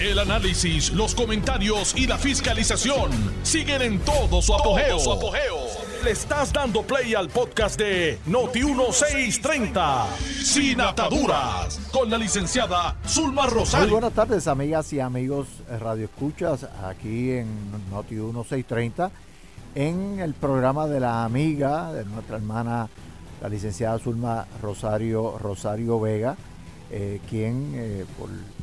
El análisis, los comentarios y la fiscalización siguen en todo su apogeo. Le estás dando play al podcast de Noti1630, Sin Ataduras, con la licenciada Zulma Rosario. Muy buenas tardes, amigas y amigos Radio Escuchas, aquí en Noti1630, en el programa de la amiga de nuestra hermana, la licenciada Zulma Rosario, Rosario Vega, eh, quien eh, por eh,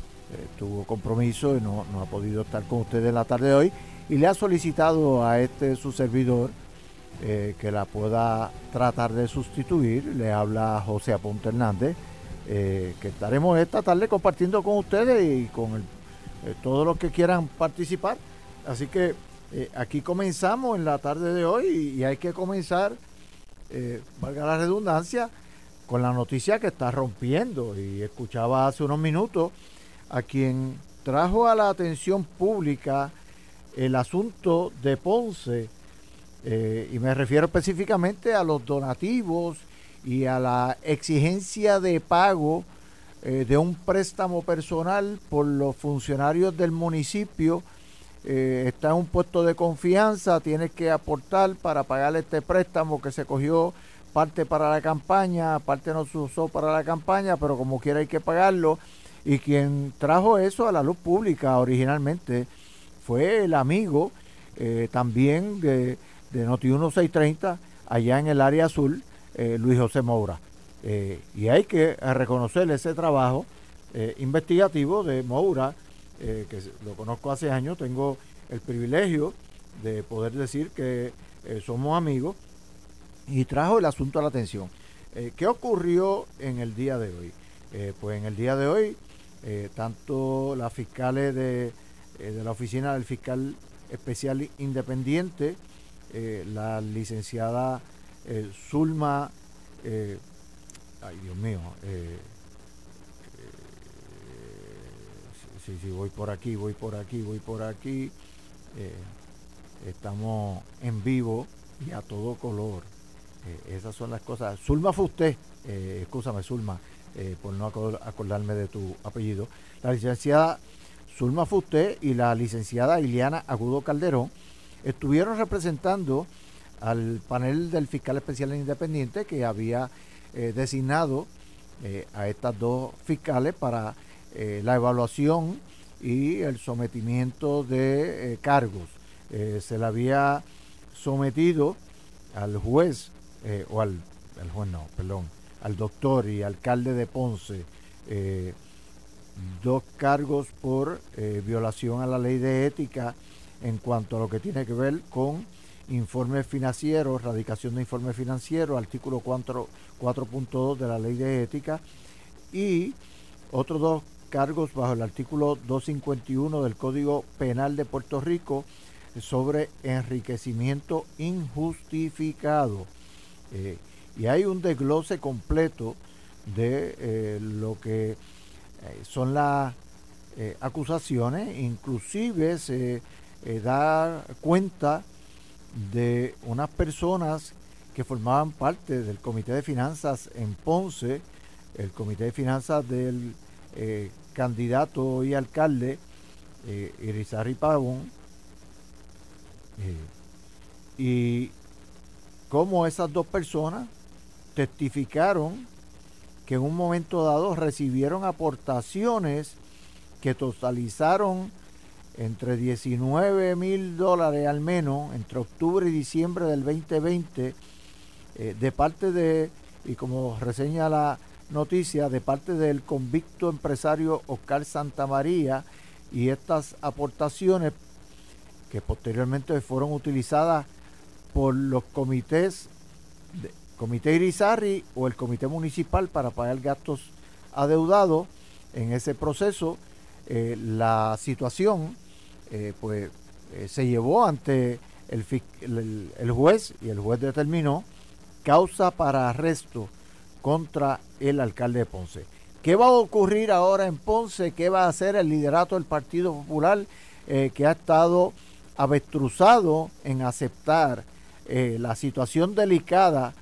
tuvo compromiso y no, ha podido estar con ustedes en la tarde de hoy y le ha solicitado a este su servidor eh, que la pueda tratar de sustituir. Le habla José Aponte Hernández, eh, que estaremos esta tarde compartiendo con ustedes y con todos los que quieran participar. Así que aquí comenzamos en la tarde de hoy y, y hay que comenzar, valga la redundancia, con la noticia que está rompiendo. Y escuchaba hace unos minutos a quien trajo a la atención pública el asunto de Ponce, eh, y me refiero específicamente a los donativos y a la exigencia de pago eh, de un préstamo personal por los funcionarios del municipio. Eh, está en un puesto de confianza, tiene que aportar para pagar este préstamo que se cogió parte para la campaña, parte no se usó para la campaña, pero como quiera hay que pagarlo y quien trajo eso a la luz pública originalmente fue el amigo eh, también de, Noti 1630 allá en el área azul, eh, Luis José Moura. Eh, y hay que reconocer ese trabajo investigativo de Moura, que lo conozco hace años, tengo el privilegio de poder decir que somos amigos, y trajo el asunto a la atención. ¿Qué ocurrió en el día de hoy? pues en el día de hoy eh, tanto las fiscales de, eh, de, la oficina del fiscal especial independiente, eh, la licenciada Zulma, ay Dios mío, sí, sí, voy por aquí, voy por aquí, voy por aquí, estamos en vivo y a todo color. esas son las cosas. Zulma fue usted, escúchame Zulma. Eh, por no acordarme de tu apellido, la licenciada Zulma Fuste y la licenciada Iliana Agudo Calderón estuvieron representando al panel del fiscal especial independiente que había eh, designado eh, a estas dos fiscales para la evaluación y el sometimiento de cargos. se le había sometido al juez, o al, al juez no, perdón, al doctor y alcalde de Ponce eh, dos cargos por eh, violación a la ley de ética en cuanto a lo que tiene que ver con informes financieros, radicación de informes financieros, artículo 4.2 de la ley de ética y otros dos cargos bajo el artículo 251 del Código Penal de Puerto Rico sobre enriquecimiento injustificado. Eh, y hay un desglose completo de eh, lo que eh, son las eh, acusaciones, inclusive se da cuenta de unas personas que formaban parte del Comité de Finanzas en Ponce, el Comité de Finanzas del candidato y alcalde Irizarry Pavón, y cómo esas dos personas testificaron que en un momento dado recibieron aportaciones que totalizaron entre 19 mil dólares al menos entre octubre y diciembre del 2020 eh, de parte de, y como reseña la noticia, de parte del convicto empresario Oscar Santamaría y estas aportaciones que posteriormente fueron utilizadas por los comités de, Comité Irizarri o el Comité Municipal para pagar gastos adeudados. En ese proceso, eh, la situación eh, pues, eh, se llevó ante el, el, juez y el juez determinó causa para arresto contra el alcalde de Ponce. ¿Qué va a ocurrir ahora en Ponce? ¿Qué va a hacer el liderato del Partido Popular que ha estado avestruzado en aceptar la situación delicada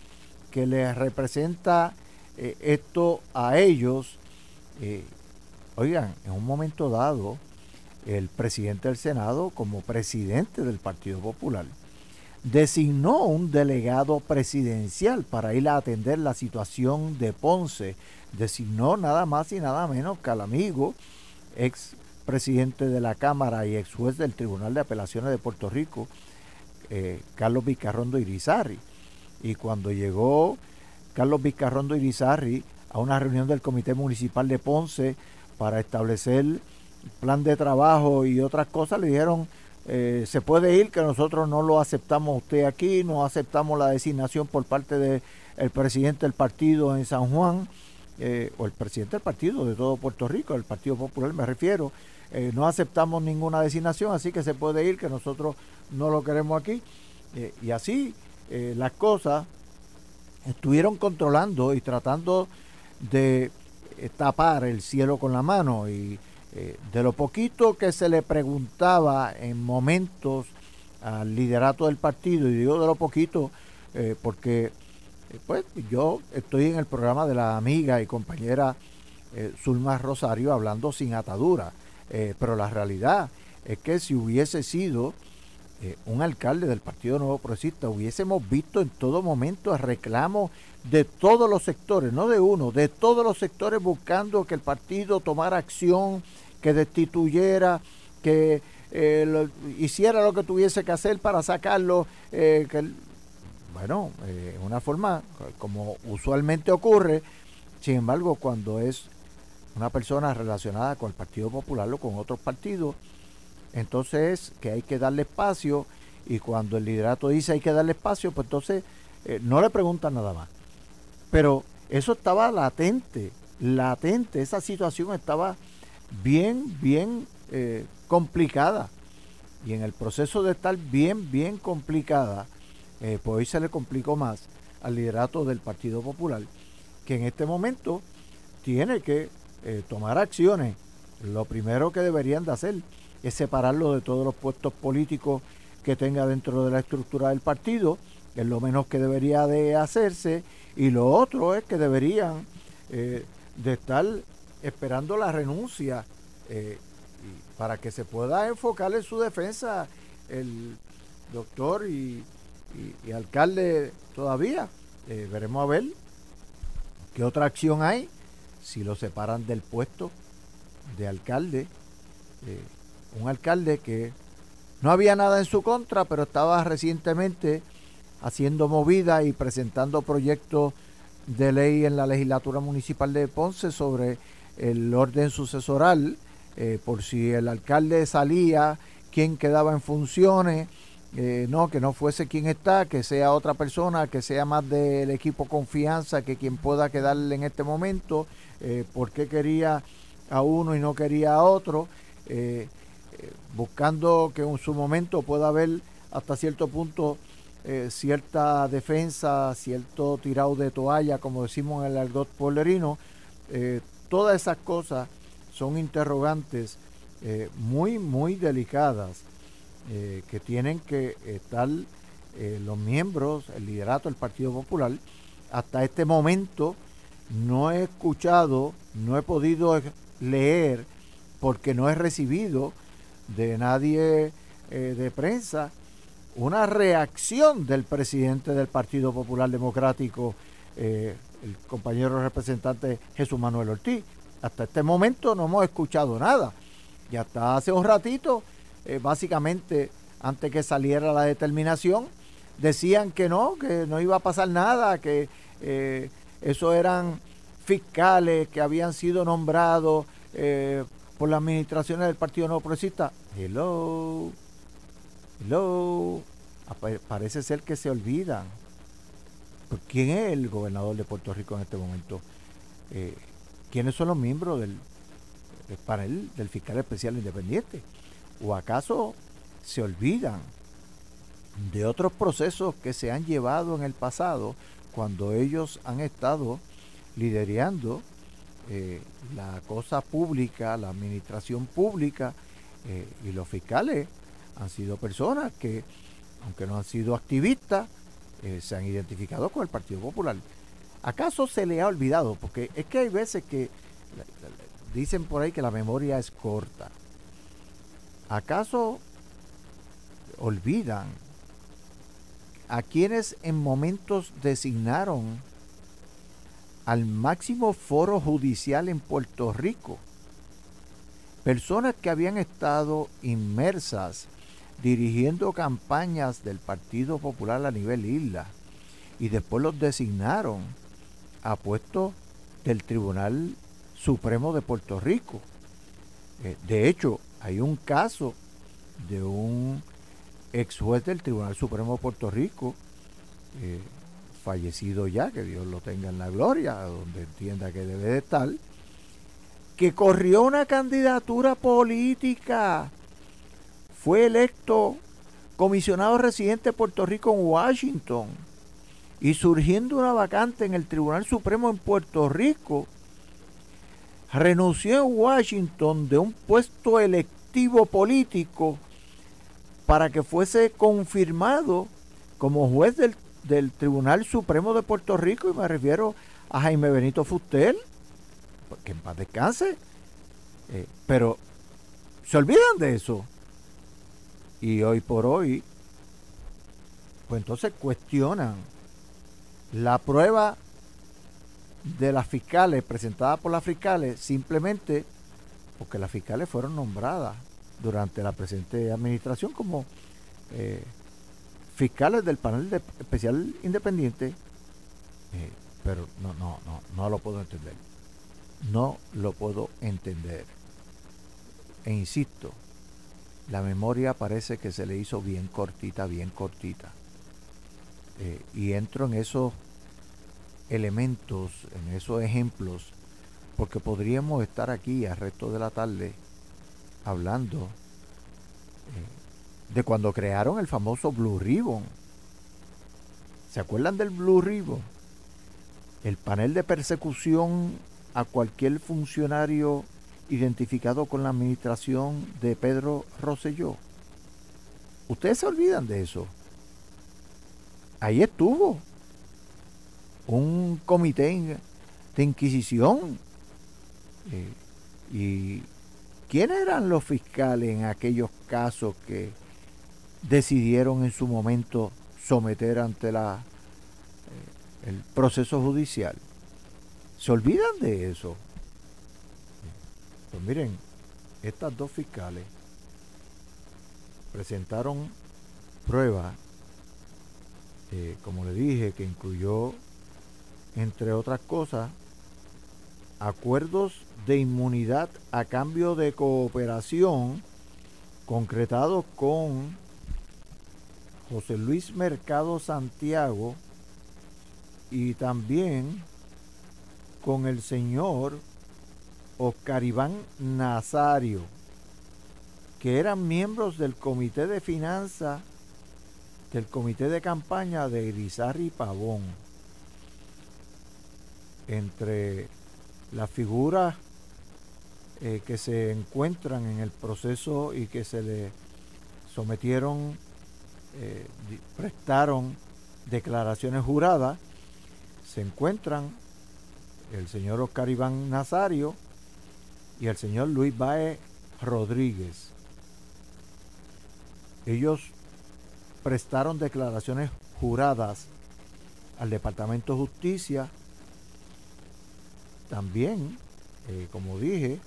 que les representa eh, esto a ellos, eh, oigan, en un momento dado, el presidente del Senado como presidente del Partido Popular. Designó un delegado presidencial para ir a atender la situación de Ponce. Designó nada más y nada menos que al amigo, ex presidente de la Cámara y ex juez del Tribunal de Apelaciones de Puerto Rico, eh, Carlos Vizcarrondo Irizarri. Y cuando llegó Carlos Vizcarrondo Irizarri a una reunión del Comité Municipal de Ponce para establecer plan de trabajo y otras cosas, le dijeron, eh, se puede ir, que nosotros no lo aceptamos usted aquí, no aceptamos la designación por parte del presidente del partido en San Juan, eh, o el presidente del partido de todo Puerto Rico, el Partido Popular me refiero, eh, no aceptamos ninguna designación, así que se puede ir, que nosotros no lo queremos aquí. y así las cosas estuvieron controlando y tratando de tapar el cielo con la mano y eh, de lo poquito que se le preguntaba en momentos al liderato del partido, y digo de lo poquito eh, porque eh, pues yo estoy en el programa de la amiga y compañera Zulma Rosario hablando sin atadura, pero la realidad es que si hubiese sido un alcalde del Partido Nuevo Progresista, hubiésemos visto en todo momento el reclamo de todos los sectores, no de uno, de todos los sectores buscando que el partido tomara acción que destituyera, que eh, hiciera lo que tuviese que hacer para sacarlo, eh, que, bueno, eh, una forma como usualmente ocurre, sin embargo, cuando es una persona relacionada con el Partido Popular o con otros partidos, entonces que hay que darle espacio y cuando el liderato dice hay que darle espacio, pues entonces no le preguntan nada más. Pero eso estaba latente, latente, esa situación estaba bien, bien eh, complicada. Y en el proceso de estar bien, bien complicada, eh, pues hoy se le complicó más al liderato del Partido Popular, que en este momento tiene que eh, tomar acciones. Lo primero que deberían de hacer es separarlo de todos los puestos políticos que tenga dentro de la estructura del partido, es lo menos que debería de hacerse, y lo otro es que deberían de estar esperando la renuncia eh, para que se pueda enfocar en su defensa el doctor y, alcalde todavía. Eh, veremos a ver qué otra acción hay si lo separan del puesto de alcalde. Eh, un alcalde que no había nada en su contra, pero estaba recientemente haciendo movida y presentando proyectos de ley en la legislatura municipal de Ponce sobre el orden sucesoral, eh, por si el alcalde salía, quién quedaba en funciones, eh, no, que no fuese quien está, que sea otra persona, que sea más del equipo confianza que quien pueda quedarle en este momento, eh, por qué quería a uno y no quería a otro, buscando que en su momento pueda haber hasta cierto punto cierta defensa, cierto tirado de toalla, como decimos en el argot polerino, todas esas cosas son interrogantes eh, muy, muy delicadas eh, que tienen que estar eh, los miembros, el liderato del Partido Popular. Hasta este momento no he escuchado, no he podido leer, porque no he recibido de nadie de prensa una reacción del presidente del Partido Popular Democrático el compañero representante Jesús Manuel Ortiz. Hasta este momento no hemos escuchado nada. Y hasta hace un ratito, eh, básicamente, antes que saliera la determinación, decían que no, que no iba a pasar nada, que eh, eso eran fiscales que habían sido nombrados eh, por las administraciones del Partido No Progresista. Hello, hello, parece ser que se olvidan ¿Quién es el gobernador de Puerto Rico en este momento? Eh, ¿Quiénes son los miembros del, panel del fiscal especial independiente? ¿O acaso se olvidan de otros procesos que se han llevado en el pasado cuando ellos han estado liderando eh, la cosa pública, la administración pública eh, y los fiscales han sido personas que, aunque no han sido activistas, eh, se han identificado con el Partido Popular. ¿Acaso se le ha olvidado? Porque es que hay veces que dicen por ahí que la memoria es corta. ¿acaso olvidan a quienes en momentos designaron al máximo foro judicial en Puerto Rico? Personas que habían estado inmersas dirigiendo campañas del Partido Popular a nivel isla y después los designaron a puestos del Tribunal Supremo de Puerto Rico. Eh, de hecho, hay un caso de un ex juez del Tribunal Supremo de Puerto Rico, eh, fallecido ya, que Dios lo tenga en la gloria, donde entienda que debe de estar, que corrió una candidatura política, fue electo comisionado residente de Puerto Rico en Washington y surgiendo una vacante en el Tribunal Supremo en Puerto Rico, renunció en Washington de un puesto electivo político para que fuese confirmado como juez del, Tribunal Supremo de Puerto Rico, y me refiero a Jaime Benito Fustel, que en paz descanse, eh, pero se olvidan de eso. Y hoy por hoy, pues entonces cuestionan la prueba de las fiscales, presentada por las fiscales, simplemente porque las fiscales fueron nombradas durante la presente administración como eh, fiscales del panel de especial independiente, eh, pero no, no, no, no lo puedo entender. No lo puedo entender. E insisto, la memoria parece que se le hizo bien cortita, bien cortita. Eh, y entro en esos elementos, en esos ejemplos, porque podríamos estar aquí al resto de la tarde hablando eh, de cuando crearon el famoso Blue Ribbon. ¿Se acuerdan del Blue Ribbon? El panel de persecución a cualquier funcionario identificado con la administración de Pedro Rosselló. Ustedes se olvidan de eso. Ahí estuvo un comité de inquisición. Eh, ¿Y quiénes eran los fiscales en aquellos casos que decidieron en su momento someter ante la, eh, el proceso judicial? ¿Se olvidan de eso? Pues miren, estas dos fiscales presentaron pruebas, eh, como le dije, que incluyó entre otras cosas, acuerdos de inmunidad a cambio de cooperación concretados con José Luis Mercado Santiago y también con el señor Oscar Iván Nazario, que eran miembros del Comité de Finanzas del Comité de Campaña de Irizarry Pavón. Entre las figuras eh, que se encuentran en el proceso y que se le sometieron, eh, prestaron declaraciones juradas, se encuentran el señor Oscar Iván Nazario y el señor Luis Bae Rodríguez. Ellos prestaron declaraciones juradas al Departamento de Justicia también, eh, como dije,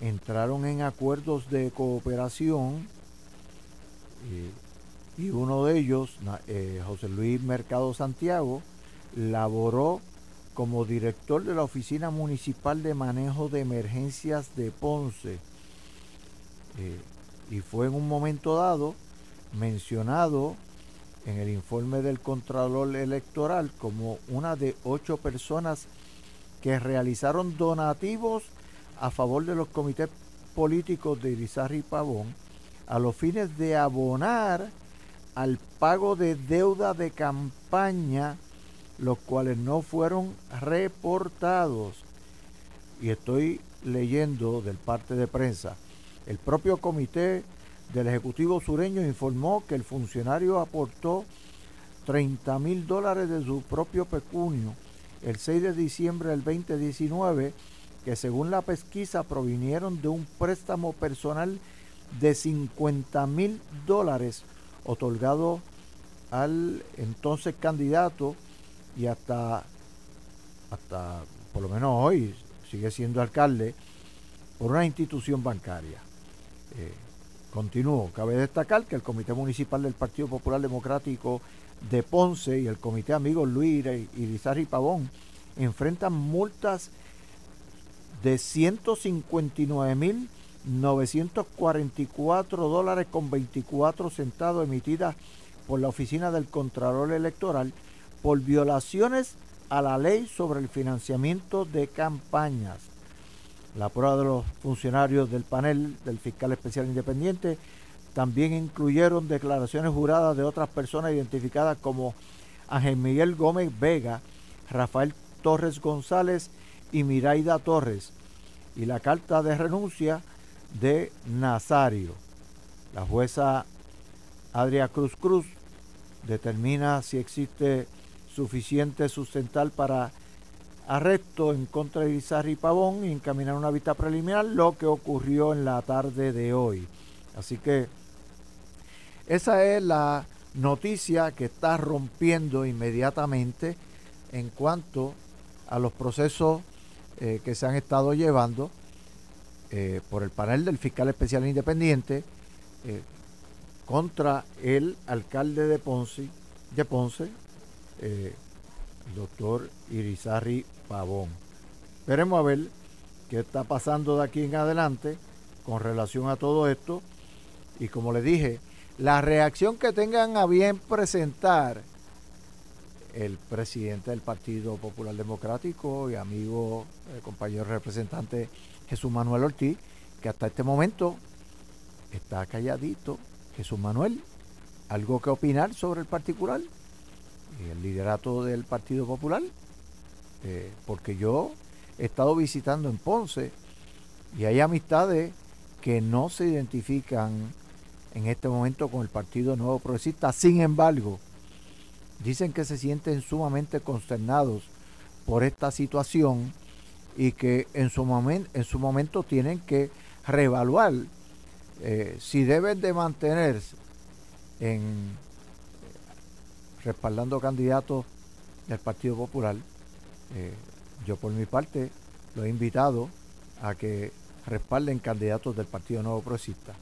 entraron en acuerdos de cooperación eh, y uno de ellos, eh, José Luis Mercado Santiago, laboró como director de la Oficina Municipal de Manejo de Emergencias de Ponce. Y fue en un momento dado mencionado en el informe del Contralor Electoral como una de ocho personas que realizaron donativos a favor de los comités políticos de Irizarry y Pavón a los fines de abonar al pago de deuda de campaña, los cuales no fueron reportados. Y estoy leyendo del parte de prensa. El propio comité del Ejecutivo Sureño informó que el funcionario aportó 30 mil dólares de su propio pecunio el 6 de diciembre del 2019 que según la pesquisa provinieron de un préstamo personal de 50 mil dólares otorgado al entonces candidato y hasta, hasta por lo menos hoy sigue siendo alcalde por una institución bancaria. Eh, continúo, cabe destacar que el Comité Municipal del Partido Popular Democrático de Ponce y el Comité Amigos Luis y Lizarri Pavón enfrentan multas de 159.944 dólares con 24 centavos emitidas por la Oficina del Contralor Electoral por violaciones a la ley sobre el financiamiento de campañas. La prueba de los funcionarios del panel del fiscal especial independiente también incluyeron declaraciones juradas de otras personas identificadas como Ángel Miguel Gómez Vega, Rafael Torres González y Miraida Torres, y la carta de renuncia de Nazario. La jueza Adria Cruz Cruz determina si existe suficiente sustental para arresto en contra de Izarri Pavón y encaminar una vista preliminar, lo que ocurrió en la tarde de hoy. Así que esa es la noticia que está rompiendo inmediatamente en cuanto a los procesos eh, que se han estado llevando eh, por el panel del fiscal especial independiente eh, contra el alcalde de Ponce, de Ponce el doctor Irizarri Pavón. Veremos a ver qué está pasando de aquí en adelante con relación a todo esto. Y como le dije, la reacción que tengan a bien presentar el presidente del Partido Popular Democrático y amigo, eh, compañero representante Jesús Manuel Ortiz, que hasta este momento está calladito. Jesús Manuel, ¿algo que opinar sobre el particular? y el liderato del Partido Popular, eh, porque yo he estado visitando en Ponce y hay amistades que no se identifican en este momento con el Partido Nuevo Progresista. Sin embargo, dicen que se sienten sumamente consternados por esta situación y que en su, en su momento tienen que reevaluar eh, si deben de mantenerse en respaldando candidatos del Partido Popular. Eh, yo por mi parte lo he invitado a que respalden candidatos del Partido Nuevo Progresista.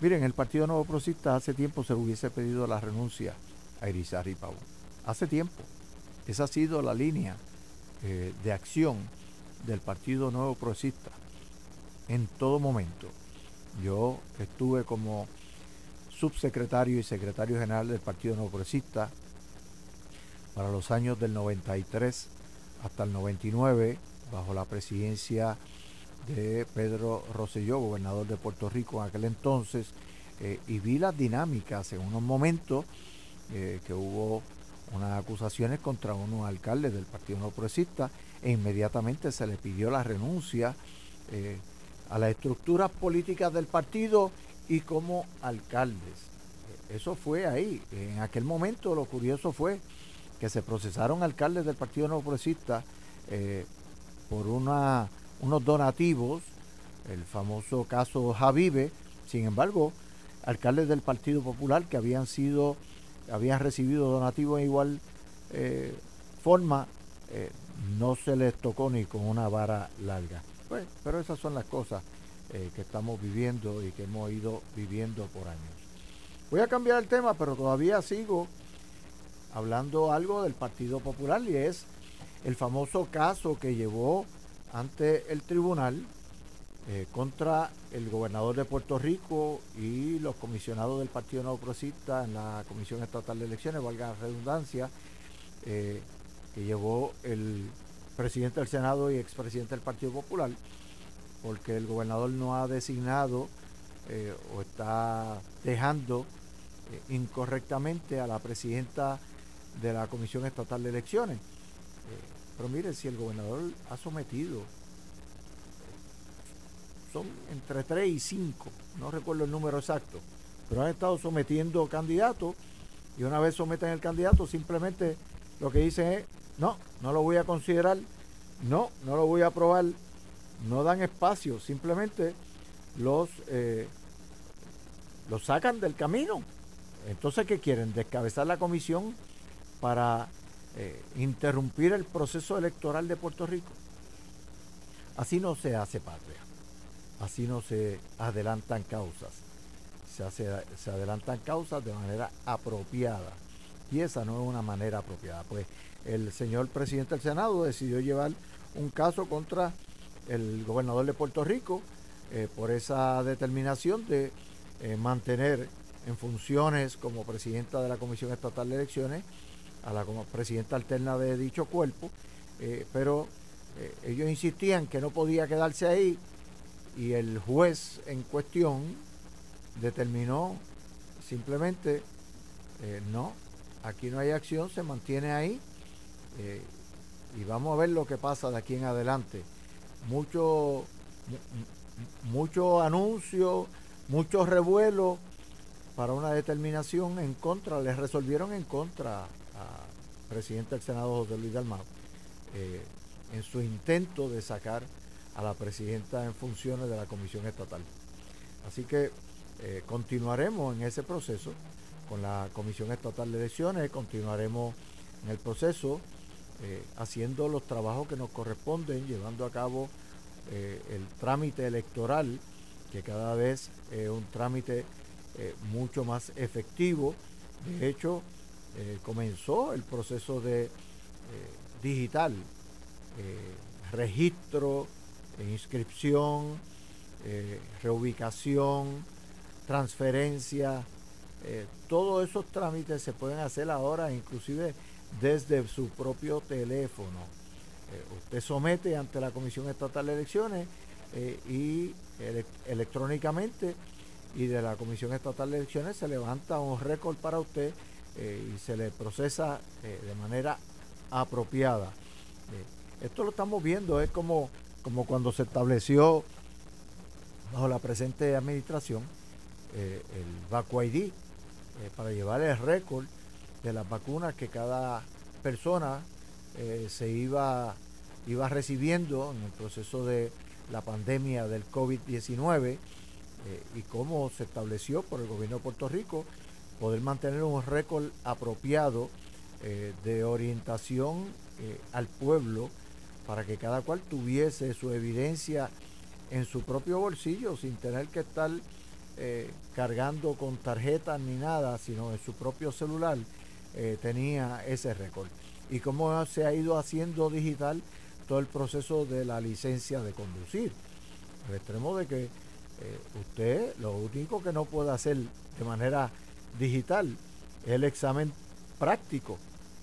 Miren, el Partido Nuevo Progresista hace tiempo se hubiese pedido la renuncia a Irizarry Pavón. Hace tiempo. Esa ha sido la línea eh, de acción del Partido Nuevo Progresista en todo momento. Yo estuve como subsecretario y secretario general del Partido Nuevo Progresista para los años del 93 hasta el 99, bajo la presidencia de Pedro Rosselló, gobernador de Puerto Rico en aquel entonces, eh, y vi las dinámicas en unos momentos eh, que hubo unas acusaciones contra unos alcaldes del Partido No Progresista e inmediatamente se le pidió la renuncia eh, a las estructuras políticas del partido y como alcaldes. Eso fue ahí. En aquel momento lo curioso fue que se procesaron alcaldes del Partido Nuevo Progresista eh, por unos donativos, el famoso caso Javive, sin embargo, alcaldes del Partido Popular que habían sido, habían recibido donativos en igual eh, forma, no se les tocó ni con una vara larga. Pues, pero esas son las cosas que estamos viviendo y que hemos ido viviendo por años. Voy a cambiar el tema, pero todavía sigo hablando algo del Partido Popular y es el famoso caso que llevó ante el tribunal eh, contra el gobernador de Puerto Rico y los comisionados del Partido Nuevo Progresista en la Comisión Estatal de Elecciones, valga la redundancia, eh, que llevó el presidente del Senado y expresidente del Partido Popular, porque el gobernador no ha designado eh, o está dejando incorrectamente a la presidenta de la Comisión Estatal de Elecciones. Eh, pero mire, si el gobernador ha sometido, son entre 3 y 5, no recuerdo el número exacto, pero han estado sometiendo candidatos y una vez someten el candidato simplemente lo que dicen es, no, no lo voy a considerar, no, no lo voy a aprobar, no dan espacio, simplemente los eh, lo sacan del camino. Entonces, ¿qué quieren? Descabezar la comisión para eh, interrumpir el proceso electoral de Puerto Rico. Así no se hace patria. Así no se adelantan causas. Se, hace, se adelantan causas de manera apropiada. Y esa no es una manera apropiada. Pues el señor presidente del Senado decidió llevar un caso contra el gobernador de Puerto Rico eh, por esa determinación de eh, mantener en funciones como presidenta de la Comisión Estatal de Elecciones a la como presidenta alterna de dicho cuerpo, eh, pero ellos insistían que no podía quedarse ahí y el juez en cuestión determinó simplemente no, aquí no hay acción, se mantiene ahí y vamos a ver lo que pasa de aquí en adelante. Mucho, mucho anuncio, mucho revuelo para una determinación en contra, les resolvieron en contra al presidente del Senado José Luis Dalmau eh, en su intento de sacar a la presidenta en funciones de la Comisión Estatal. Así que eh, continuaremos en ese proceso con la Comisión Estatal de Elecciones, continuaremos en el proceso eh, haciendo los trabajos que nos corresponden, llevando a cabo eh, el trámite electoral, que cada vez es un trámite eh, mucho más efectivo. De hecho, comenzó el proceso de digital, registro, inscripción, reubicación, transferencia, todos esos trámites se pueden hacer ahora, inclusive desde su propio teléfono. Eh, usted somete ante la Comisión Estatal de Elecciones eh, y electrónicamente y de la Comisión Estatal de Elecciones se levanta un récord para usted eh, y se le procesa de manera apropiada. esto lo estamos viendo, es como, como cuando se estableció bajo la presente administración el VACU ID para llevar el récord de las vacunas que cada persona eh, se iba, iba recibiendo en el proceso de la pandemia del COVID-19 eh, y cómo se estableció por el gobierno de Puerto Rico poder mantener un récord apropiado eh, de orientación al pueblo para que cada cual tuviese su evidencia en su propio bolsillo sin tener que estar cargando con tarjetas ni nada, sino en su propio celular eh, tenía ese récord. Y cómo se ha ido haciendo digital todo el proceso de la licencia de conducir. Al extremo de que eh, usted lo único que no puede hacer de manera digital es el examen práctico,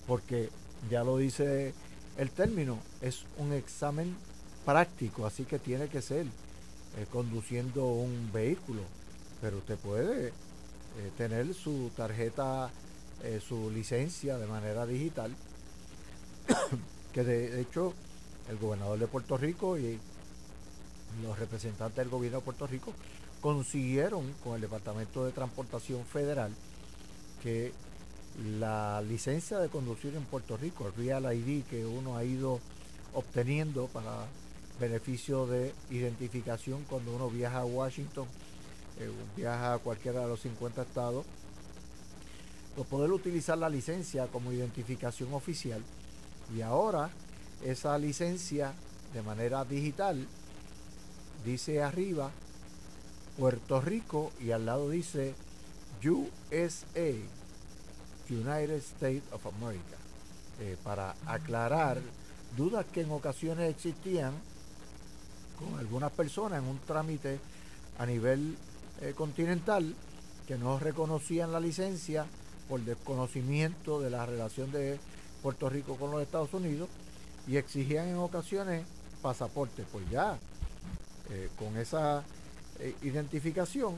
porque ya lo dice el término, es un examen práctico, así que tiene que ser eh, conduciendo un vehículo, pero usted puede tener su tarjeta eh, su licencia de manera digital, que de, hecho el gobernador de Puerto Rico y los representantes del gobierno de Puerto Rico consiguieron con el Departamento de Transportación Federal que la licencia de conducir en Puerto Rico, el Real ID que uno ha ido obteniendo para beneficio de identificación cuando uno viaja a Washington, eh, viaja a cualquiera de los 50 estados, pues poder utilizar la licencia como identificación oficial. Y ahora esa licencia de manera digital dice arriba Puerto Rico y al lado dice USA, United States of America, eh, para aclarar dudas que en ocasiones existían con algunas personas en un trámite a nivel eh, continental que no reconocían la licencia por desconocimiento de la relación de Puerto Rico con los Estados Unidos y exigían en ocasiones pasaportes. Pues ya, eh, con esa eh, identificación,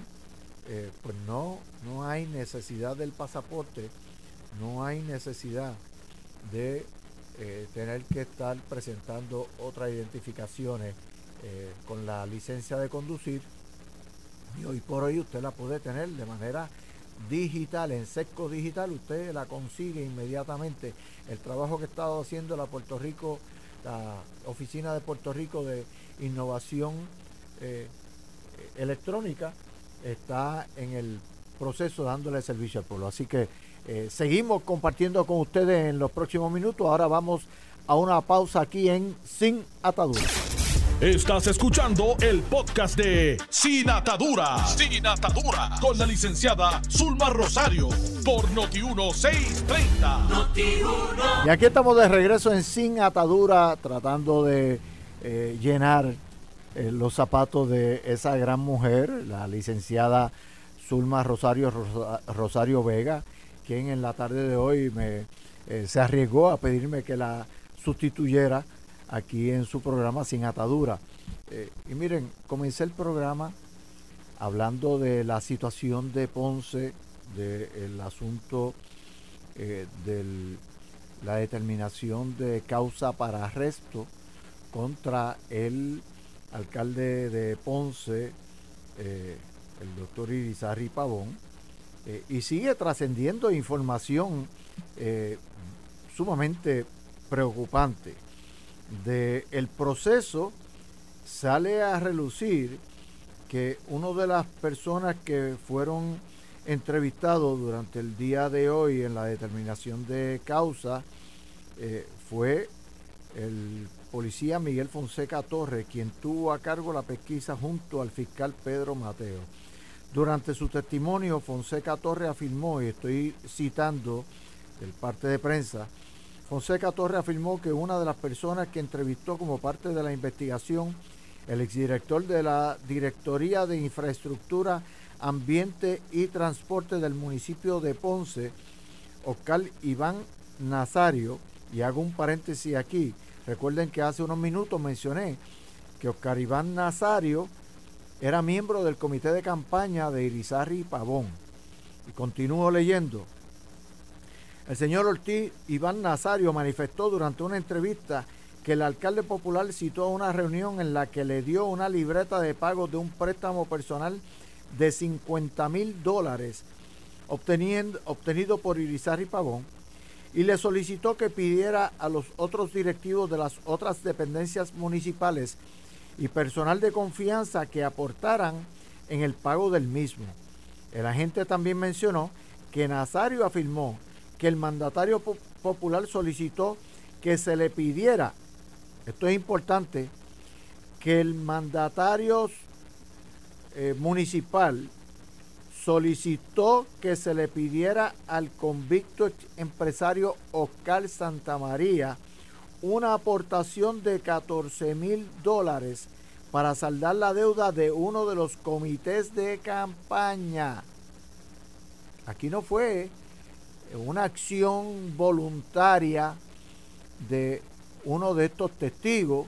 eh, pues no, no hay necesidad del pasaporte, no hay necesidad de tener que estar presentando otras identificaciones con la licencia de conducir. Y hoy por hoy usted la puede tener de manera digital, en Sesco Digital, usted la consigue inmediatamente. El trabajo que ha estado haciendo la Puerto Rico, la Oficina de Puerto Rico de Innovación eh, Electrónica, está en el proceso dándole servicio al pueblo. Así que eh, seguimos compartiendo con ustedes en los próximos minutos. Ahora vamos a una pausa aquí en Sin Atadura. Estás escuchando el podcast de Sin Atadura. Sin Atadura. Con la licenciada Zulma Rosario. Por Noti1630. Y aquí estamos de regreso en Sin Atadura. Tratando de eh, llenar eh, los zapatos de esa gran mujer. La licenciada Zulma Rosario, Rosario Vega. Quien en la tarde de hoy me, eh, se arriesgó a pedirme que la sustituyera aquí en su programa Sin Atadura. Eh, y miren, comencé el programa hablando de la situación de Ponce, del asunto eh, de la determinación de causa para arresto contra el alcalde de Ponce, eh, el doctor Irizarry Pavón, y sigue trascendiendo información sumamente preocupante del proceso sale a relucir que una de las personas que fueron entrevistados durante el día de hoy en la determinación de causa eh, fue el policía Miguel Fonseca Torres, quien tuvo a cargo la pesquisa junto al fiscal Pedro Mateo. Durante su testimonio, Fonseca Torres afirmó, y estoy citando del parte de prensa, Fonseca Torre afirmó que una de las personas que entrevistó como parte de la investigación, el exdirector de la Directoría de Infraestructura, Ambiente y Transporte del municipio de Ponce, Oscar Iván Nazario, y hago un paréntesis aquí, recuerden que hace unos minutos mencioné que Oscar Iván Nazario era miembro del comité de campaña de Irizarry Pavón. Y continúo leyendo. El señor Ortiz Iván Nazario manifestó durante una entrevista que el alcalde popular citó a una reunión en la que le dio una libreta de pago de un préstamo personal de 50 mil dólares obtenido por Irizarry Pavón y le solicitó que pidiera a los otros directivos de las otras dependencias municipales y personal de confianza que aportaran en el pago del mismo. El agente también mencionó que Nazario afirmó que el mandatario popular solicitó que se le pidiera, esto es importante, que el mandatario eh, municipal solicitó que se le pidiera al convicto empresario Oscar Santamaría una aportación de 14 mil dólares para saldar la deuda de uno de los comités de campaña. Aquí no fue una acción voluntaria de uno de estos testigos,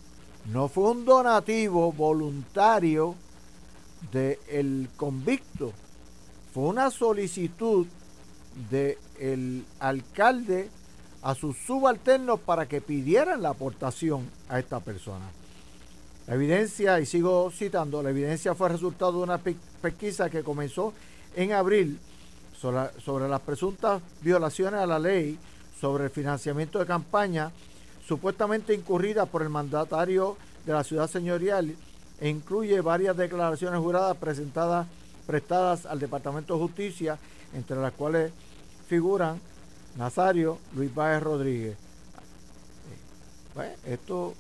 no fue un donativo voluntario del convicto, fue una solicitud del alcalde a sus subalternos para que pidieran la aportación a esta persona. La evidencia, y sigo citando, la evidencia fue resultado de una pesquisa que comenzó en abril sobre, las presuntas violaciones a la ley sobre el financiamiento de campaña supuestamente incurrida por el mandatario de la ciudad señorial e incluye varias declaraciones juradas presentadas prestadas al Departamento de Justicia, entre las cuales figuran Nazario Luis Báez Rodríguez. esto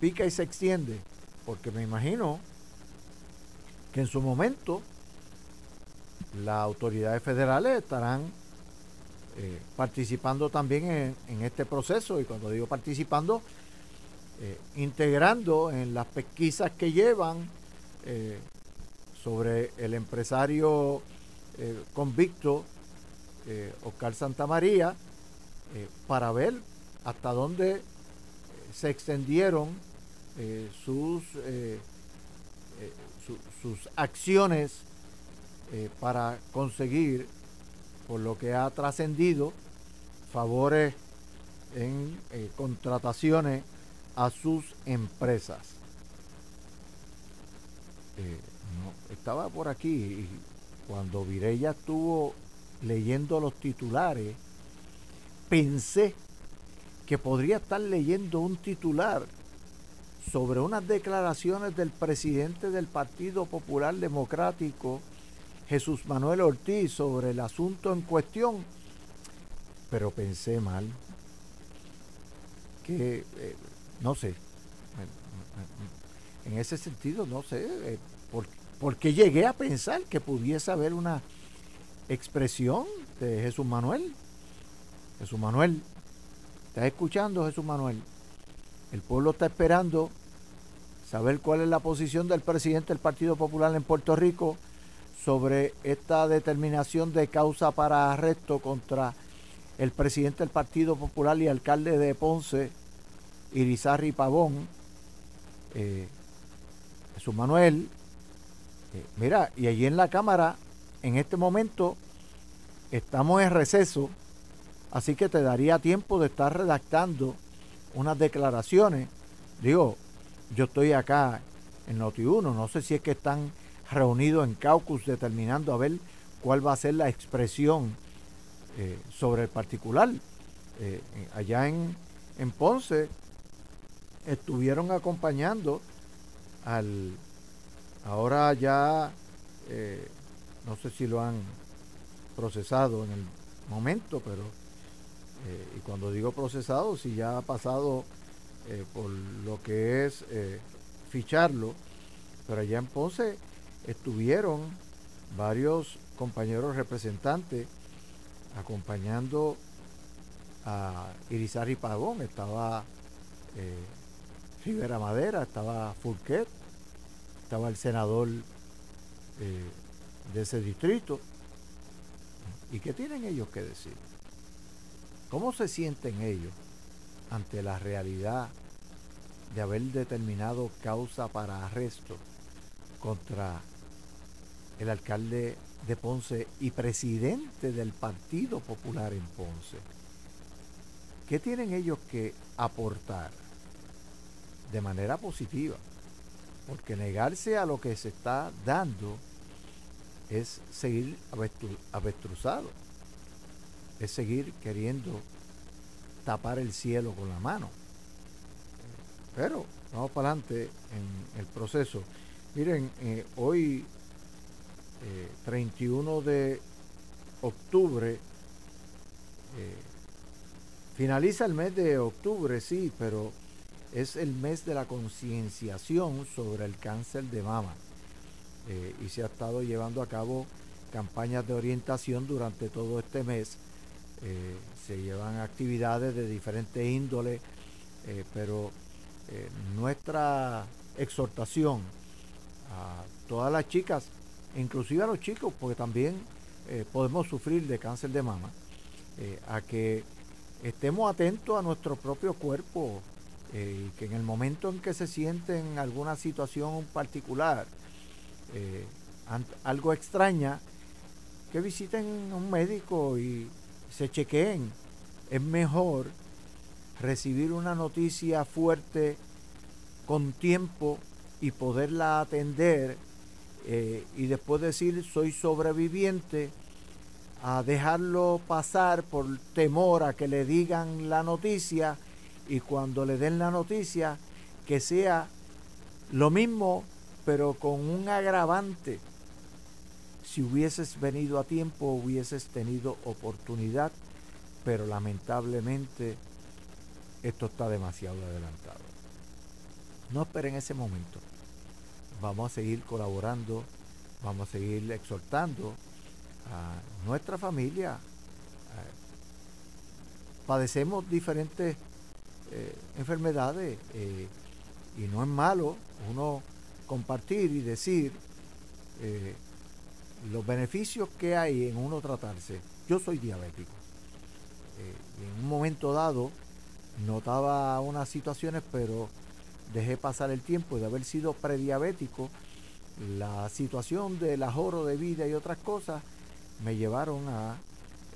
pica y se extiende, porque me imagino que en su momento las autoridades federales estarán eh, participando también en, este proceso. Y cuando digo participando, eh, integrando en las pesquisas que llevan eh, sobre el empresario convicto Oscar Santamaría para ver hasta dónde se extendieron sus, sus acciones eh, para conseguir, por lo que ha trascendido, favores en eh, contrataciones a sus empresas. Eh, estaba por aquí y cuando Virella estuvo leyendo los titulares, pensé que podría estar leyendo un titular sobre unas declaraciones del presidente del Partido Popular Democrático, Jesús Manuel Ortiz sobre el asunto en cuestión, pero pensé mal, que eh, no sé, en ese sentido no sé, eh, porque llegué a pensar que pudiese haber una expresión de Jesús Manuel. Jesús Manuel, ¿estás escuchando Jesús Manuel? El pueblo está esperando saber cuál es la posición del presidente del Partido Popular en Puerto Rico sobre esta determinación de causa para arresto contra el presidente del Partido Popular y alcalde de Ponce, Irizarri Pavón, eh, Jesús Manuel. Eh, mira, y allí en la Cámara, en este momento, estamos en receso, así que te daría tiempo de estar redactando unas declaraciones. Digo, yo estoy acá en Noti1, no sé si es que están reunidos en caucus determinando a ver cuál va a ser la expresión eh, sobre el particular. Eh, allá en, en Ponce estuvieron acompañando al, ahora ya, eh, no sé si lo han procesado en el momento, pero, y cuando digo procesado, si ya ha pasado por lo que es ficharlo, pero allá en Ponce estuvieron varios compañeros representantes acompañando a Irizarry Pagón, estaba eh, Rivera Madera, estaba Fulquet, estaba el senador eh, de ese distrito. ¿Y qué tienen ellos que decir? ¿Cómo se sienten ellos ante la realidad de haber determinado causa para arresto contra el alcalde de Ponce y presidente del Partido Popular en Ponce. ¿Qué tienen ellos que aportar de manera positiva? Porque negarse a lo que se está dando es seguir avestruzado, es seguir queriendo tapar el cielo con la mano. Pero vamos para adelante en el proceso. Miren, eh, hoy 31 eh, de octubre, eh, finaliza el mes de octubre, sí, pero es el mes de la concienciación sobre el cáncer de mama. y se ha estado llevando a cabo campañas de orientación durante todo este mes. se llevan actividades de diferentes índoles, pero nuestra exhortación a todas las chicas, inclusive a los chicos, porque también eh, podemos sufrir de cáncer de mama, eh, a que estemos atentos a nuestro propio cuerpo eh, y que en el momento en que se sienten alguna situación particular, algo extraña, que visiten a un médico y se chequeen. Es mejor recibir una noticia fuerte con tiempo y poderla atender eh, y después decir soy sobreviviente, a dejarlo pasar por temor a que le digan la noticia y cuando le den la noticia que sea lo mismo pero con un agravante. Si hubieses venido a tiempo hubieses tenido oportunidad, pero lamentablemente esto está demasiado adelantado. No esperen ese momento. Vamos a seguir colaborando, vamos a seguir exhortando a nuestra familia. Padecemos diferentes eh, enfermedades eh, y no es malo uno compartir y decir eh, los beneficios que hay en uno tratarse. Yo soy diabético. en un momento dado notaba unas situaciones, pero dejé pasar el tiempo de haber sido prediabético, la situación del ahorro de vida y otras cosas me llevaron a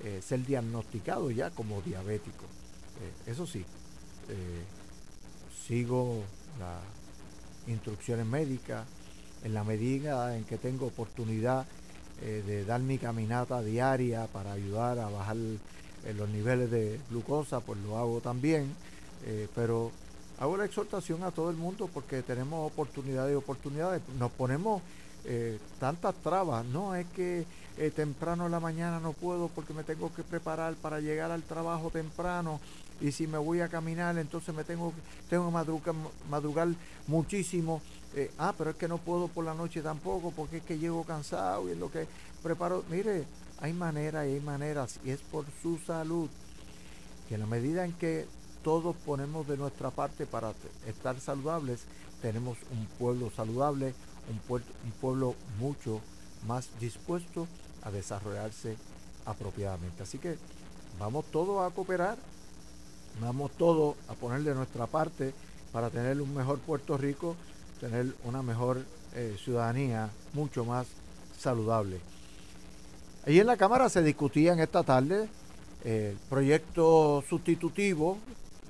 eh, ser diagnosticado ya como diabético. Eh, eso sí, eh, sigo las instrucciones médicas. En la medida en que tengo oportunidad de dar mi caminata diaria para ayudar a bajar los niveles de glucosa, pues lo hago también, pero hago la exhortación a todo el mundo porque tenemos oportunidades y oportunidades. Nos ponemos eh, tantas trabas. No, es que eh, temprano en la mañana no puedo porque me tengo que preparar para llegar al trabajo temprano y si me voy a caminar entonces me tengo, tengo que madrugar, muchísimo. Eh, ah, pero es que no puedo por la noche tampoco porque es que llego cansado y es lo que preparo. Mire, hay maneras y hay maneras y es por su salud. Que en la medida en que todos ponemos de nuestra parte para estar saludables, tenemos un pueblo saludable, un, pueblo mucho más dispuesto a desarrollarse apropiadamente. Así que vamos todos a cooperar, vamos todos a poner de nuestra parte para tener un mejor Puerto Rico, tener una mejor eh, ciudadanía mucho más saludable. Ahí en la Cámara se discutía en esta tarde el proyecto sustitutivo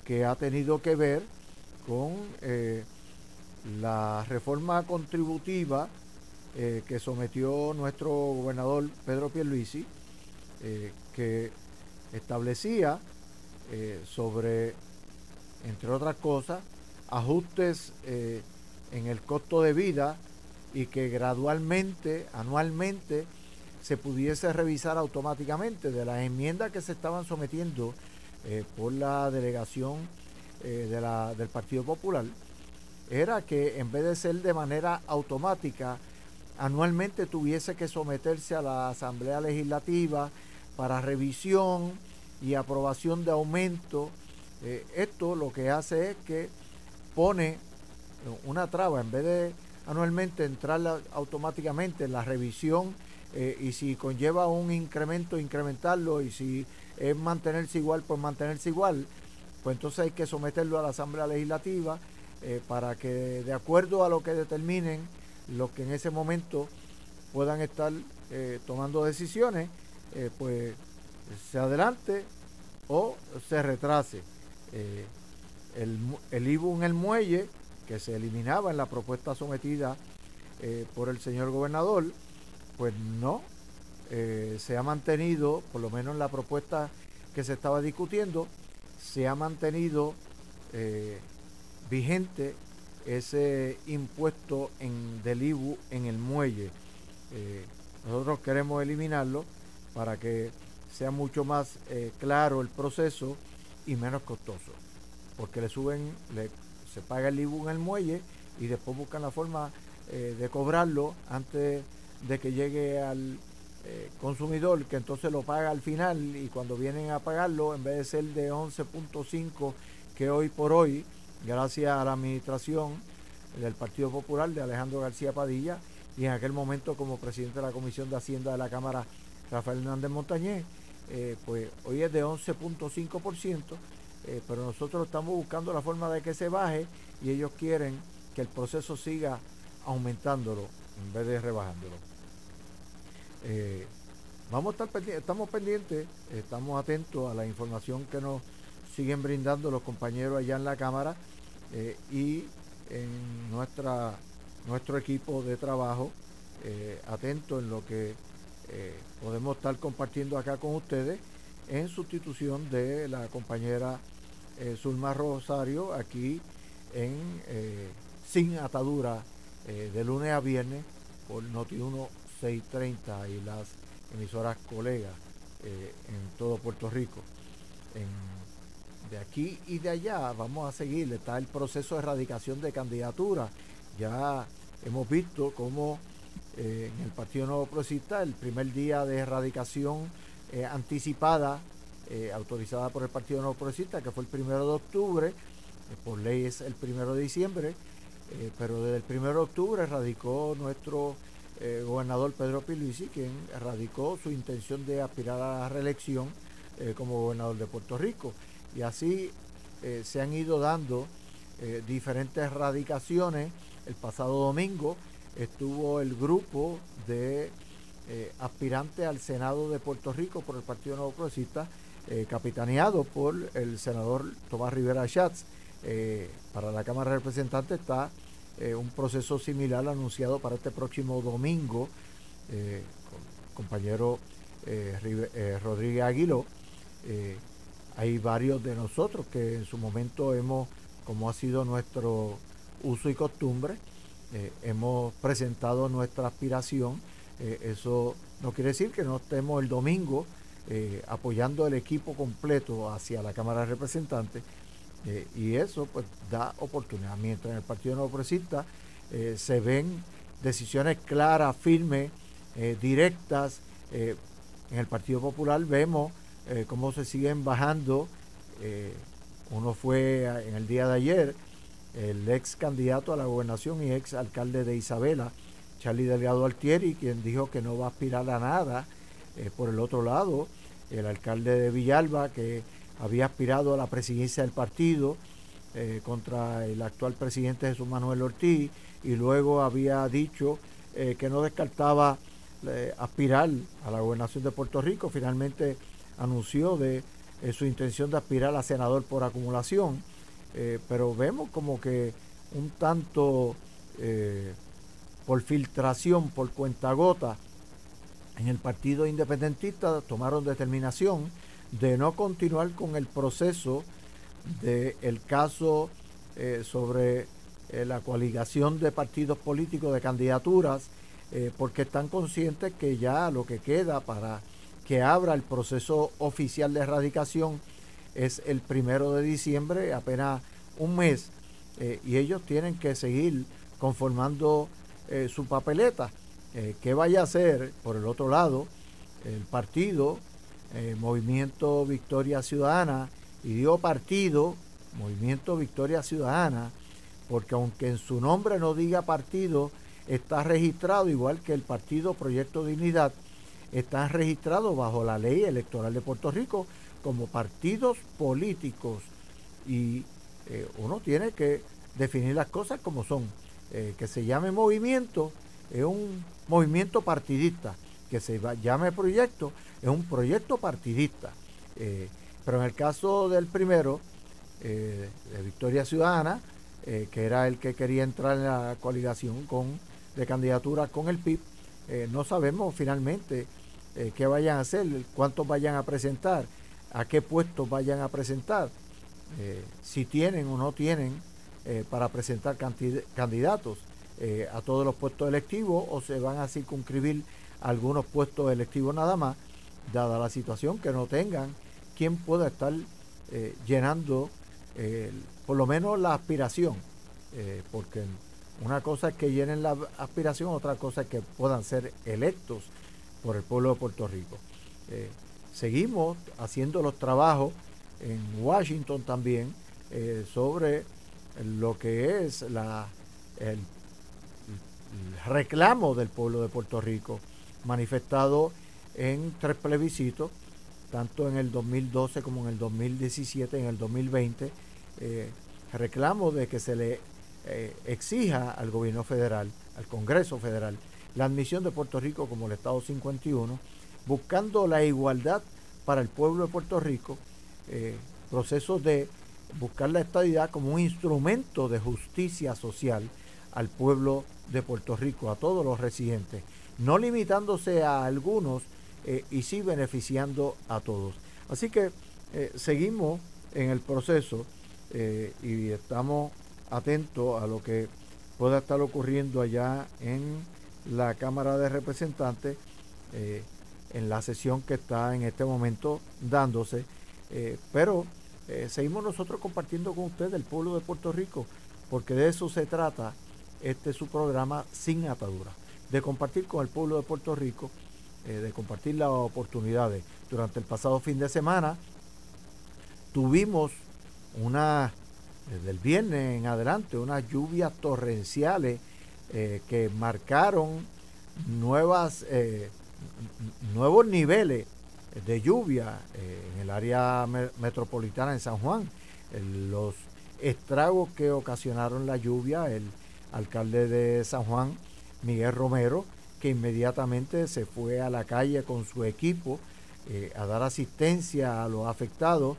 que ha tenido que ver con eh, la reforma contributiva eh, que sometió nuestro gobernador Pedro Pierluisi, eh, que establecía eh, sobre, entre otras cosas, ajustes en el costo de vida y que gradualmente, anualmente, se pudiese revisar automáticamente de las enmiendas que se estaban sometiendo por la delegación de la, del Partido Popular, era que en vez de ser de manera automática, anualmente tuviese que someterse a la Asamblea Legislativa para revisión y aprobación de aumento. Eh, esto lo que hace es que pone una traba, en vez de anualmente entrar automáticamente en la revisión eh, y si conlleva un incremento, incrementarlo y si es mantenerse igual, pues mantenerse igual, pues entonces hay que someterlo a la Asamblea Legislativa eh, para que de acuerdo a lo que determinen los que en ese momento puedan estar eh, tomando decisiones, eh, pues se adelante o se retrase. El, el IBU en el muelle, que se eliminaba en la propuesta sometida por el señor gobernador, pues no, se ha mantenido, por lo menos en la propuesta que se estaba discutiendo, se ha mantenido vigente ese impuesto en, del IBU en el muelle. Eh, nosotros queremos eliminarlo para que sea mucho más eh, claro el proceso y menos costoso. Porque le suben, le, se paga el IBU en el muelle y después buscan la forma eh, de cobrarlo antes de que llegue al consumidor, que entonces lo paga al final y cuando vienen a pagarlo, en vez de ser de 11.5 que hoy por hoy gracias a la administración del Partido Popular de Alejandro García Padilla y en aquel momento como presidente de la Comisión de Hacienda de la Cámara Rafael Hernández Montañez, eh, pues hoy es de 11.5%, eh, pero nosotros estamos buscando la forma de que se baje y ellos quieren que el proceso siga aumentándolo en vez de rebajándolo. Eh, vamos a estar estamos pendientes, estamos atentos a la información que nos siguen brindando los compañeros allá en la Cámara eh, y en nuestra, nuestro equipo de trabajo, eh, atento en lo que eh, podemos estar compartiendo acá con ustedes en sustitución de la compañera Zulma Rosario aquí en Sin Atadura de lunes a viernes por Noti1 630 y las emisoras colegas en todo Puerto Rico. De aquí y de allá vamos a seguir. Está el proceso de erradicación de candidatura. Ya hemos visto cómo eh, en el Partido Nuevo Progresista el primer día de erradicación eh, anticipada, eh, autorizada por el Partido Nuevo Progresista, que fue el primero de octubre, por ley es el primero de diciembre, pero desde el primero de octubre erradicó nuestro gobernador Pedro Piluisi, quien erradicó su intención de aspirar a la reelección como gobernador de Puerto Rico. Y así eh, se han ido dando eh, diferentes erradicaciones. El pasado domingo estuvo el grupo de eh, aspirantes al Senado de Puerto Rico por el Partido Nuevo Progresista, capitaneado por el senador Tomás Rivera Schatz. para la Cámara de Representantes está un proceso similar anunciado para este próximo domingo, compañero Rodríguez Aguiló. Hay varios de nosotros que en su momento hemos, como ha sido nuestro uso y costumbre, hemos presentado nuestra aspiración. eso no quiere decir que no estemos el domingo apoyando el equipo completo hacia la Cámara de Representantes. Y eso pues da oportunidad. Mientras en el Partido No Progresista se ven decisiones claras, firmes, directas, en el Partido Popular vemos eh, cómo se siguen bajando. Eh, uno fue en el día de ayer el ex candidato a la gobernación y ex alcalde de Isabela, Charlie Delgado Altieri, quien dijo que no va a aspirar a nada. Eh, por el otro lado, el alcalde de Villalba, que había aspirado a la presidencia del partido contra el actual presidente Jesús Manuel Ortiz, y luego había dicho que no descartaba aspirar a la gobernación de Puerto Rico. Finalmente anunció de eh, su intención de aspirar a senador por acumulación, eh, pero vemos como que un tanto eh, por filtración, por cuentagota, en el Partido Independentista tomaron determinación de no continuar con el proceso del caso sobre la coaligación de partidos políticos de candidaturas, porque están conscientes que ya lo que queda para que abra el proceso oficial de erradicación es el primero de diciembre, apenas un mes, eh, y ellos tienen que seguir conformando eh, su papeleta. Eh, ¿Qué vaya a hacer, por el otro lado, el partido, Movimiento Victoria Ciudadana, y digo partido, Movimiento Victoria Ciudadana, porque aunque en su nombre no diga partido, está registrado igual que el partido Proyecto Dignidad, están registrados bajo la ley electoral de Puerto Rico como partidos políticos y eh, uno tiene que definir las cosas como son. Eh, que se llame movimiento es un movimiento partidista, que se llame proyecto es un proyecto partidista. Eh, pero en el caso del primero, de Victoria Ciudadana, que era el que quería entrar en la coaligación con, de candidatura con el PIB, no sabemos finalmente eh, qué vayan a hacer, cuántos vayan a presentar, a qué puestos vayan a presentar, eh, si tienen o no tienen eh, para presentar candidatos a todos los puestos electivos o se van a circunscribir algunos puestos electivos nada más, dada la situación que no tengan quien pueda estar llenando por lo menos la aspiración, porque una cosa es que llenen la aspiración, otra cosa es que puedan ser electos por el pueblo de Puerto Rico. Eh, seguimos haciendo los trabajos en Washington también eh, sobre lo que es la, el, reclamo del pueblo de Puerto Rico manifestado en tres plebiscitos, tanto en el 2012 como en el 2017, en el 2020, eh, reclamo de que se le exija al gobierno federal, al Congreso federal, la admisión de Puerto Rico como el Estado 51, buscando la igualdad para el pueblo de Puerto Rico, eh, procesos de buscar la estabilidad como un instrumento de justicia social al pueblo de Puerto Rico, a todos los residentes, no limitándose a algunos eh, y sí beneficiando a todos. Así que eh, seguimos en el proceso y estamos atentos a lo que pueda estar ocurriendo allá en la Cámara de Representantes eh, en la sesión que está en este momento dándose. Eh, pero eh, seguimos nosotros compartiendo con ustedes el pueblo de Puerto Rico, porque de eso se trata este su programa sin atadura, de compartir con el pueblo de Puerto Rico, de compartir las oportunidades. Durante el pasado fin de semana tuvimos una, desde el viernes en adelante, unas lluvias torrenciales eh, que marcaron nuevas, eh, nuevos niveles de lluvia eh, en el área metropolitana en San Juan. los estragos que ocasionaron la lluvia, el alcalde de San Juan, Miguel Romero, que inmediatamente se fue a la calle con su equipo a dar asistencia a los afectados,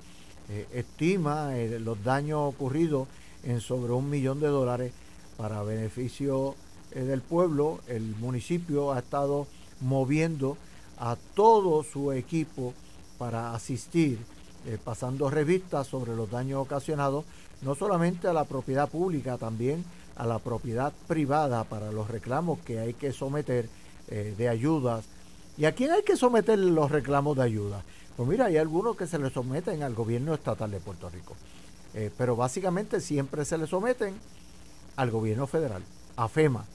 estima los daños ocurridos en sobre un millón de dólares para beneficio eh, del pueblo, el municipio ha estado moviendo a todo su equipo para asistir, eh, pasando revistas sobre los daños ocasionados, no solamente a la propiedad pública, también a la propiedad privada para los reclamos que hay que someter eh, de ayudas. ¿Y a quién hay que someter los reclamos de ayuda? Pues mira, hay algunos que se le someten al gobierno estatal de Puerto Rico, eh, pero básicamente siempre se le someten al gobierno federal, a FEMA,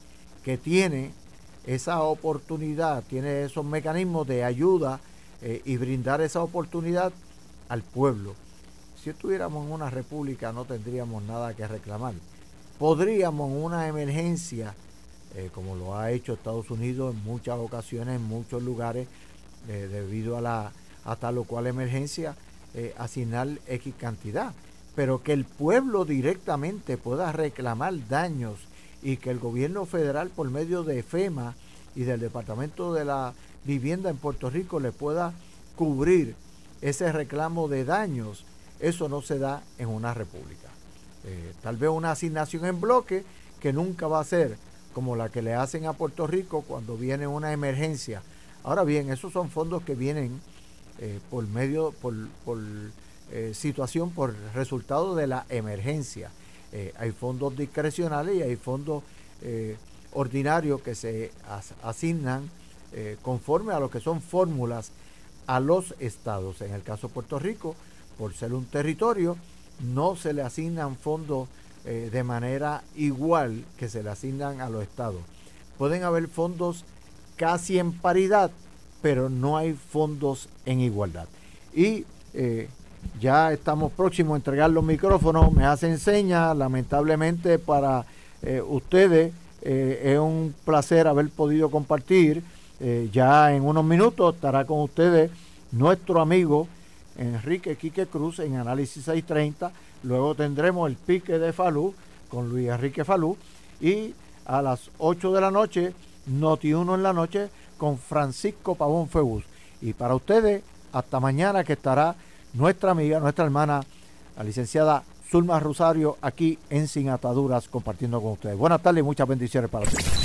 que tiene esa oportunidad, tiene esos mecanismos de ayuda eh, y brindar esa oportunidad al pueblo. Si estuviéramos en una república no tendríamos nada que reclamar. Podríamos en una emergencia eh, como lo ha hecho Estados Unidos en muchas ocasiones, en muchos lugares, eh, debido a, la, a tal o cual emergencia, eh, asignar X cantidad. Pero que el pueblo directamente pueda reclamar daños y que el gobierno federal, por medio de FEMA y del Departamento de la Vivienda en Puerto Rico, le pueda cubrir ese reclamo de daños, eso no se da en una república. Tal vez una asignación en bloque que nunca va a ser como la que le hacen a Puerto Rico cuando viene una emergencia. Ahora bien, esos son fondos que vienen eh, por medio, por, eh, situación, por resultado de la emergencia. Eh, hay fondos discrecionales y hay fondos ordinarios que se asignan conforme a lo que son fórmulas a los estados. En el caso de Puerto Rico, por ser un territorio, no se le asignan fondos eh, de manera igual que se le asignan a los estados. Pueden haber fondos casi en paridad, pero no hay fondos en igualdad. Y eh, ya estamos próximos a entregar los micrófonos, me hacen señas, lamentablemente para eh, ustedes es un placer haber podido compartir. ya en unos minutos estará con ustedes nuestro amigo Enrique Quique Cruz en Análisis 630 Luego tendremos el pique de Falú con Luis Enrique Falú. Y a las 8 de la noche, Noti 1 en la noche con Francisco Pavón Febus. Y para ustedes, hasta mañana que estará nuestra amiga, nuestra hermana, la licenciada Zulma Rosario, aquí en Sin Ataduras, compartiendo con ustedes. Buenas tardes y muchas bendiciones para ustedes.